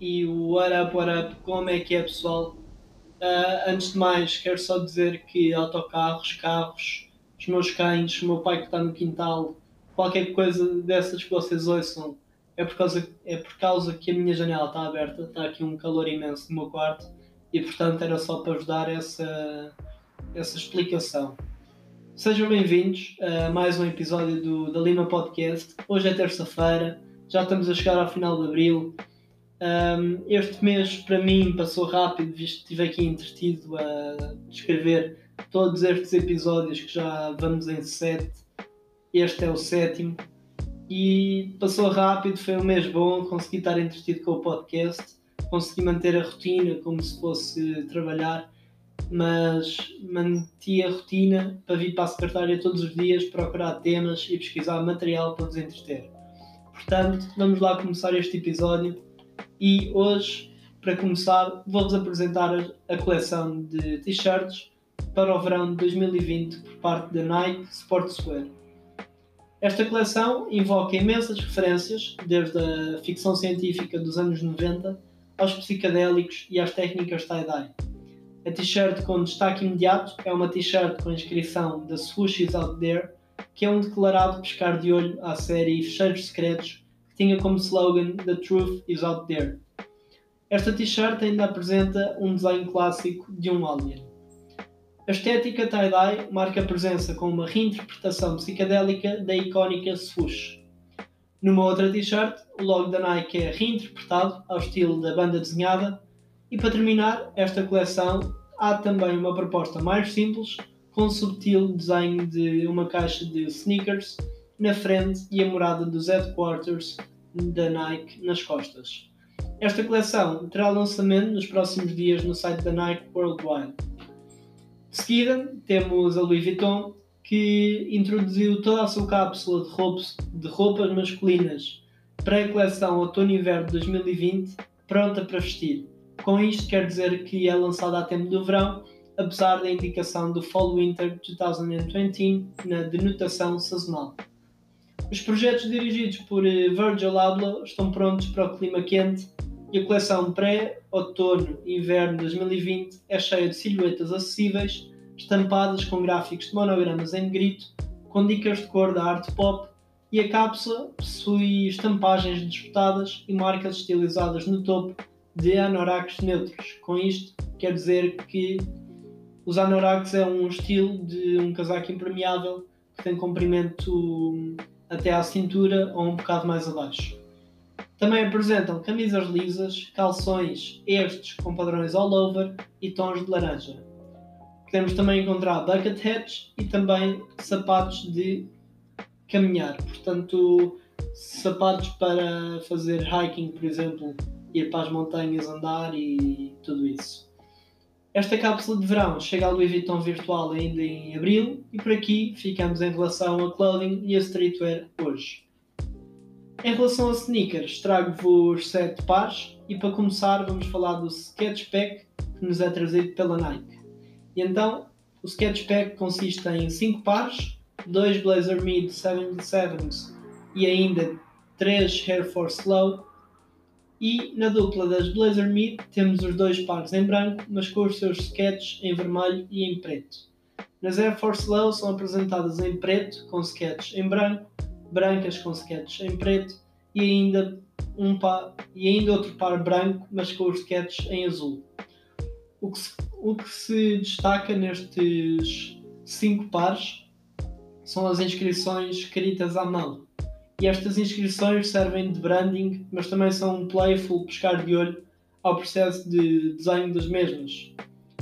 e o What Up, What Up, como é que é pessoal? Uh, antes de mais, quero só dizer que autocarros, carros, os meus cães, o meu pai que está no quintal, qualquer coisa dessas que vocês ouçam, é por causa, é por causa que a minha janela está aberta, está aqui um calor imenso no meu quarto e portanto era só para vos dar essa, essa explicação. Sejam bem-vindos a mais um episódio do, da Lima Podcast. Hoje é terça-feira, já estamos a chegar ao final de abril. Um, este mês para mim passou rápido, visto que estive aqui entretido a descrever todos estes episódios que já vamos em sete. Este é o sétimo. E passou rápido, foi um mês bom, consegui estar entretido com o podcast, consegui manter a rotina como se fosse trabalhar mas manti a rotina para vir para a secretária todos os dias procurar temas e pesquisar material para nos entreter. Portanto, vamos lá começar este episódio e hoje, para começar, vou-vos apresentar a coleção de t-shirts para o verão de 2020 por parte da Nike Sportswear. Esta coleção invoca imensas referências, desde a ficção científica dos anos 90 aos psicadélicos e às técnicas tie-dye a t-shirt com destaque imediato é uma t-shirt com a inscrição The Swoosh is Out There, que é um declarado pescar de olho à série Fecheiros Secretos, tinha como slogan The Truth is Out There. Esta t-shirt ainda apresenta um design clássico de um alien. A estética tie-dye marca a presença com uma reinterpretação psicadélica da icónica swoosh. Numa outra t-shirt, o logo da Nike é reinterpretado ao estilo da banda desenhada e para terminar esta coleção, há também uma proposta mais simples, com um subtil desenho de uma caixa de sneakers na frente e a morada dos headquarters da Nike nas costas. Esta coleção terá lançamento nos próximos dias no site da Nike Worldwide. De seguida, temos a Louis Vuitton, que introduziu toda a sua cápsula de roupas, de roupas masculinas para a coleção Outono-Inverno 2020, pronta para vestir. Com isto quer dizer que é lançada a tempo do verão, apesar da indicação do Fall Winter 2020 na denotação sazonal. Os projetos dirigidos por eh, Virgil Abloh estão prontos para o clima quente e a coleção pré-outono-inverno 2020 é cheia de silhuetas acessíveis, estampadas com gráficos de monogramas em negrito, com dicas de cor da arte pop e a cápsula possui estampagens disputadas e marcas estilizadas no topo de anoraks neutros. Com isto, quer dizer que os anoraks é um estilo de um casaco impermeável que tem comprimento até à cintura ou um bocado mais abaixo. Também apresentam camisas lisas, calções estes com padrões all over e tons de laranja. Podemos também encontrar bucket hats e também sapatos de caminhar, portanto sapatos para fazer hiking, por exemplo, ir para as montanhas andar e tudo isso. Esta cápsula de verão chega ao Louis Vuitton virtual ainda em abril e por aqui ficamos em relação a clothing e a streetwear hoje. Em relação a sneakers, trago-vos 7 pares e para começar vamos falar do Sketch Pack que nos é trazido pela Nike. E então, o Sketch Pack consiste em 5 pares, 2 Blazer Mid 77s e ainda 3 Air Force Low e na dupla das Blazer Mid temos os dois pares em branco, mas com os seus sketches em vermelho e em preto. Nas Air Force Low são apresentadas em preto, com sketches em branco, brancas com sketches em preto e ainda, um par, e ainda outro par branco, mas com os sketches em azul. O que, se, o que se destaca nestes cinco pares são as inscrições escritas à mão e estas inscrições servem de branding, mas também são um playful pescar de olho ao processo de desenho das mesmas.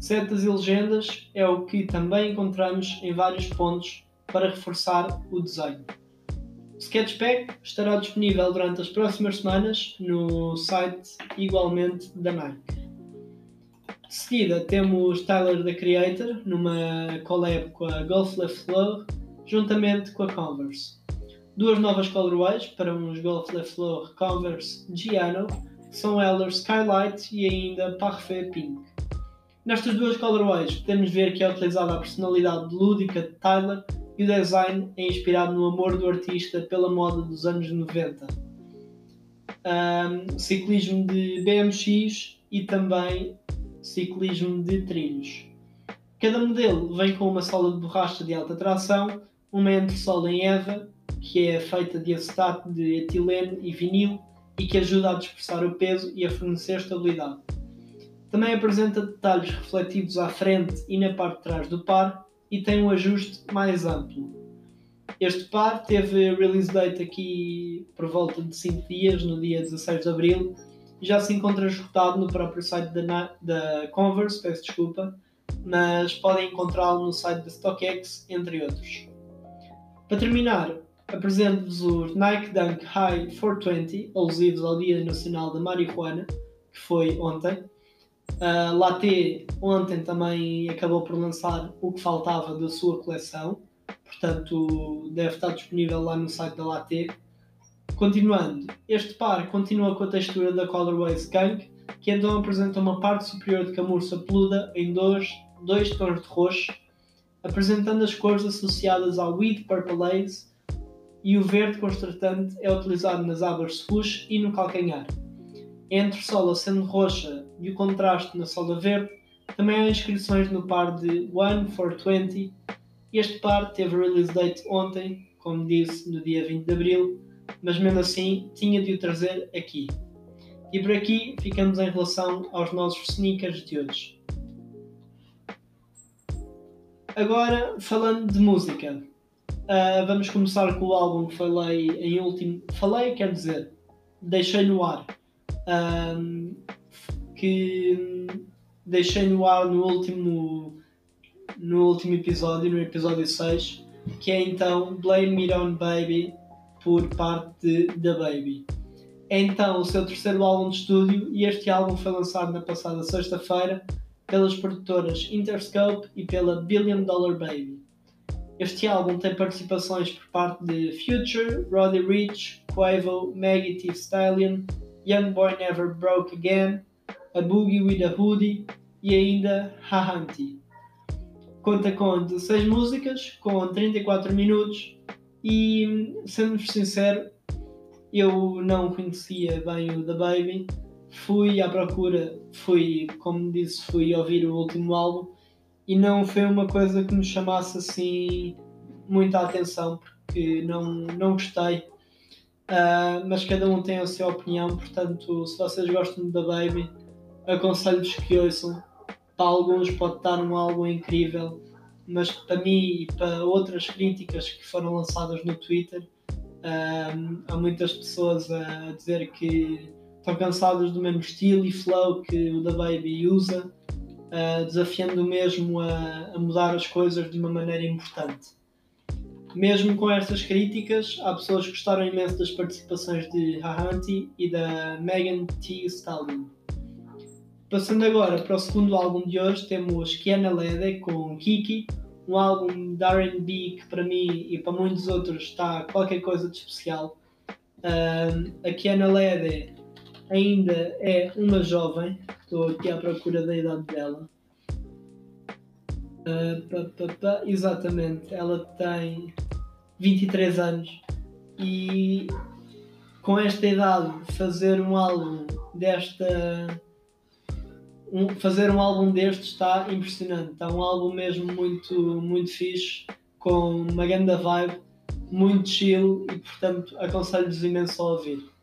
Setas e legendas é o que também encontramos em vários pontos para reforçar o desenho. O Sketchpack estará disponível durante as próximas semanas no site igualmente da Nike. De seguida temos Tyler the Creator numa collab com a Golf Left Flow juntamente com a Converse duas novas colorways para uns Golf Le Fleur Converse Giano, são elas Skylight e ainda Parfait Pink. Nestas duas colorways podemos ver que é utilizada a personalidade lúdica de Tyler e o design é inspirado no amor do artista pela moda dos anos 90. um, ciclismo de BMX e também ciclismo de trilhos. Cada modelo vem com uma sola de borracha de alta tração, uma entressola em EVA, que é feita de acetato de etileno e vinil e que ajuda a dispersar o peso e a fornecer estabilidade. Também apresenta detalhes refletidos à frente e na parte de trás do par e tem um ajuste mais amplo. Este par teve release date aqui por volta de 5 dias, no dia 16 de Abril, e já se encontra esgotado no próprio site da, da Converse, peço desculpa, mas podem encontrá-lo no site da StockX, entre outros. Para terminar, apresento-vos os Nike Dunk High 420, alusivos ao Dia Nacional da Marihuana, que foi ontem. A Latte ontem também acabou por lançar o que faltava da sua coleção, portanto deve estar disponível lá no site da Latte. Continuando, este par continua com a textura da Colorway Skunk, que então apresenta uma parte superior de camurça peluda em dois, dois tons de roxo, apresentando as cores associadas ao Weed Purple Haze e o verde constratante é utilizado nas abas swoosh e no calcanhar. Entre sola sendo roxa e o contraste na sola verde, também há inscrições no par de One for 20. Este par teve release date ontem, como disse, no dia 20 de Abril, mas mesmo assim tinha de o trazer aqui. E por aqui ficamos em relação aos nossos sneakers de hoje. Agora, falando de música, uh, vamos começar com o álbum que falei em último. Falei, quer dizer, deixei no ar. Que deixei no ar no último, no último episódio, no episódio 6, que é então Blame It On Baby por parte da Baby. É então o seu terceiro álbum de estúdio e este álbum foi lançado na passada sexta-feira pelas produtoras Interscope e pela Billion Dollar Baby. Este álbum tem participações por parte de Future, Roddy Rich, Quavo, Maggie T. Stallion, Young Boy Never Broke Again, A Boogie with a Hoodie e ainda Hahanti. Conta com 16 músicas, com 34 minutos e, sendo sincero, eu não conhecia bem o The Baby. Fui à procura, fui, como disse, fui ouvir o último álbum e não foi uma coisa que me chamasse assim muita atenção porque não, não gostei. Uh, mas cada um tem a sua opinião, portanto, se vocês gostam da Baby, aconselho-vos que ouçam. Para alguns pode estar um álbum incrível, mas para mim e para outras críticas que foram lançadas no Twitter, uh, há muitas pessoas a dizer que estão cansadas do mesmo estilo e flow que o da Baby usa uh, desafiando mesmo a, a, mudar as coisas de uma maneira importante. Mesmo com estas críticas, há pessoas que gostaram imenso das participações de Hahanti e da Megan T. Stallion. Passando agora para o segundo álbum de hoje, temos Kiana Lede com Kiki, um álbum de R&B que para mim e para muitos outros está qualquer coisa de especial. Uh, a Kiana Lede ainda é uma jovem, estou aqui à procura da idade dela. Uh, pá, pá, pá, exatamente, ela tem 23 anos e com esta idade fazer um álbum desta um, fazer um álbum deste está impressionante, está um álbum mesmo muito, muito fixe, com uma grande vibe, muito chill e portanto aconselho-vos imenso a ouvir.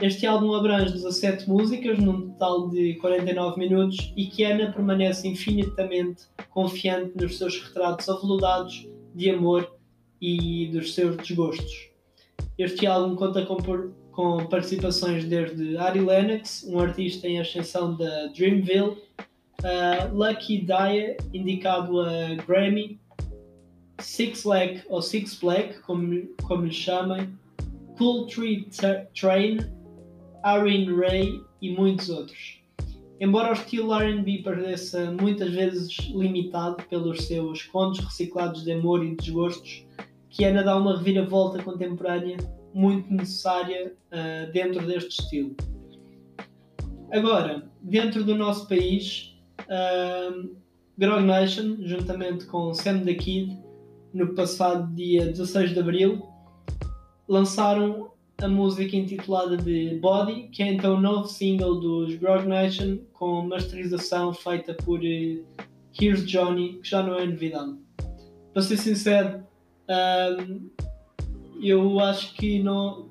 Este álbum abrange 17 músicas, num total de 49 minutos, e Kiana permanece infinitamente confiante nos seus retratos aveludados de amor e dos seus desgostos. Este álbum conta com, com participações desde Ari Lennox, um artista em ascensão da Dreamville, Lucky Daya, indicado a Grammy, Six Black ou Six Black, como, como lhe chamem, Cool Tree Train, Aaron Ray e muitos outros. Embora o estilo R&B pareça muitas vezes limitado pelos seus contos reciclados de amor e desgostos, Kiana dá uma reviravolta contemporânea muito necessária uh, dentro deste estilo. Agora, dentro do nosso país, uh, Grog Nation, juntamente com Sam the Kid, no passado dia 16 de Abril, lançaram a música intitulada de Body, que é então o novo single dos Grog Nation, com masterização feita por uh, Here's Johnny, que já não é novidade. Para ser sincero, um, eu acho que não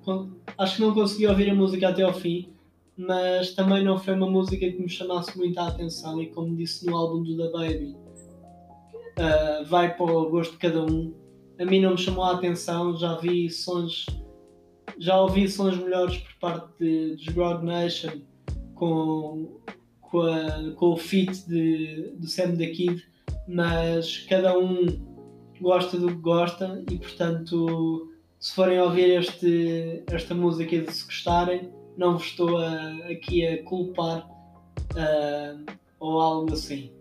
acho que não consegui ouvir a música até ao fim, mas também não foi uma música que me chamasse muita atenção e como disse no álbum do The Baby, uh, vai para o gosto de cada um. A mim não me chamou a atenção, já vi sons, já ouvi sons melhores por parte de, de Grog Nation com, com, a, com o feat de, do Sam the Kid, mas cada um gosta do que gosta e portanto se forem ouvir este, esta música e se gostarem, não vos estou a, aqui a culpar uh, ou algo assim.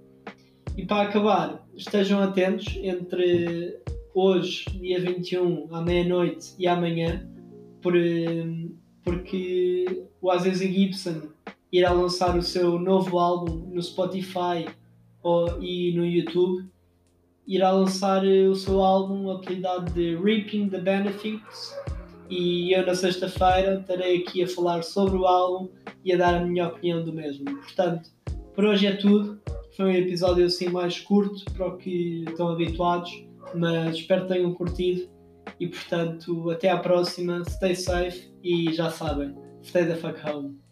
E para acabar, estejam atentos entre hoje, dia 21, à meia-noite e amanhã, por, porque o Azizi Gibson irá lançar o seu novo álbum no Spotify ou, e no YouTube irá lançar eh, o seu álbum apelidado de Reaping the Benefits e eu na sexta-feira estarei aqui a falar sobre o álbum e a dar a minha opinião do mesmo. Portanto, por hoje é tudo. Foi um episódio assim mais curto para o que estão habituados, mas espero que tenham curtido e portanto até à próxima, stay safe e já sabem, stay the fuck home.